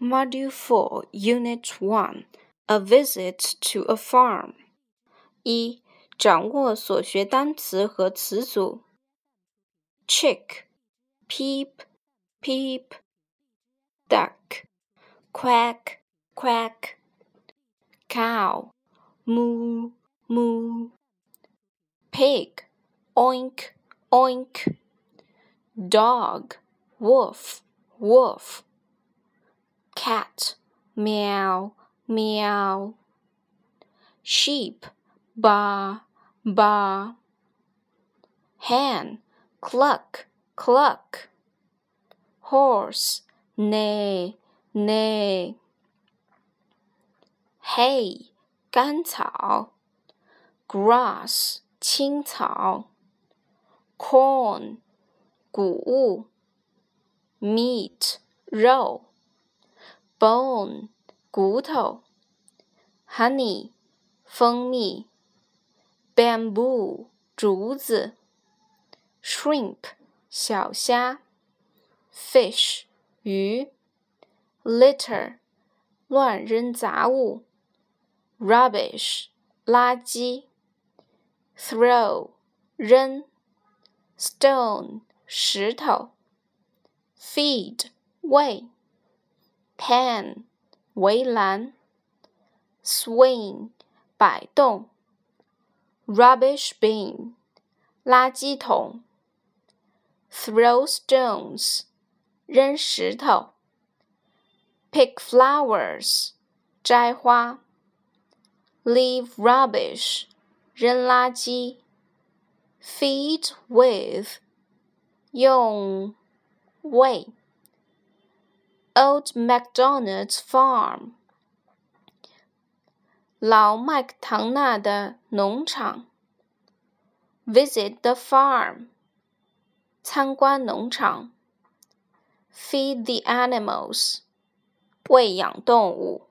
Module 4, Unit 1 A Visit to a Farm. 一、掌握所学单词和词组。Chick, peep, peep. Duck, quack, quack. Cow, moo, moo. Pig, oink, oink. Dog, woof, woof cat, meow, meow. Sheep, ba, ba. Hen, cluck, cluck. Horse, neigh, neigh. Hay, 干草，grass 青草，corn 谷物，meat 肉。 bone 骨头，honey 蜂蜜，bamboo 竹子，shrimp 小虾，fish 鱼，litter 乱扔杂物，rubbish 垃圾，throw 扔，stone 石头，feed 喂。 pen 围栏，swing 摆动，rubbish bin 垃圾桶，throw stones 扔石头，pick flowers 摘花，leave rubbish 扔垃圾，feed with 用喂。 Old MacDonald's Farm，老麦克唐纳的农场。Visit the farm，参观农场。Feed the animals，喂养动物。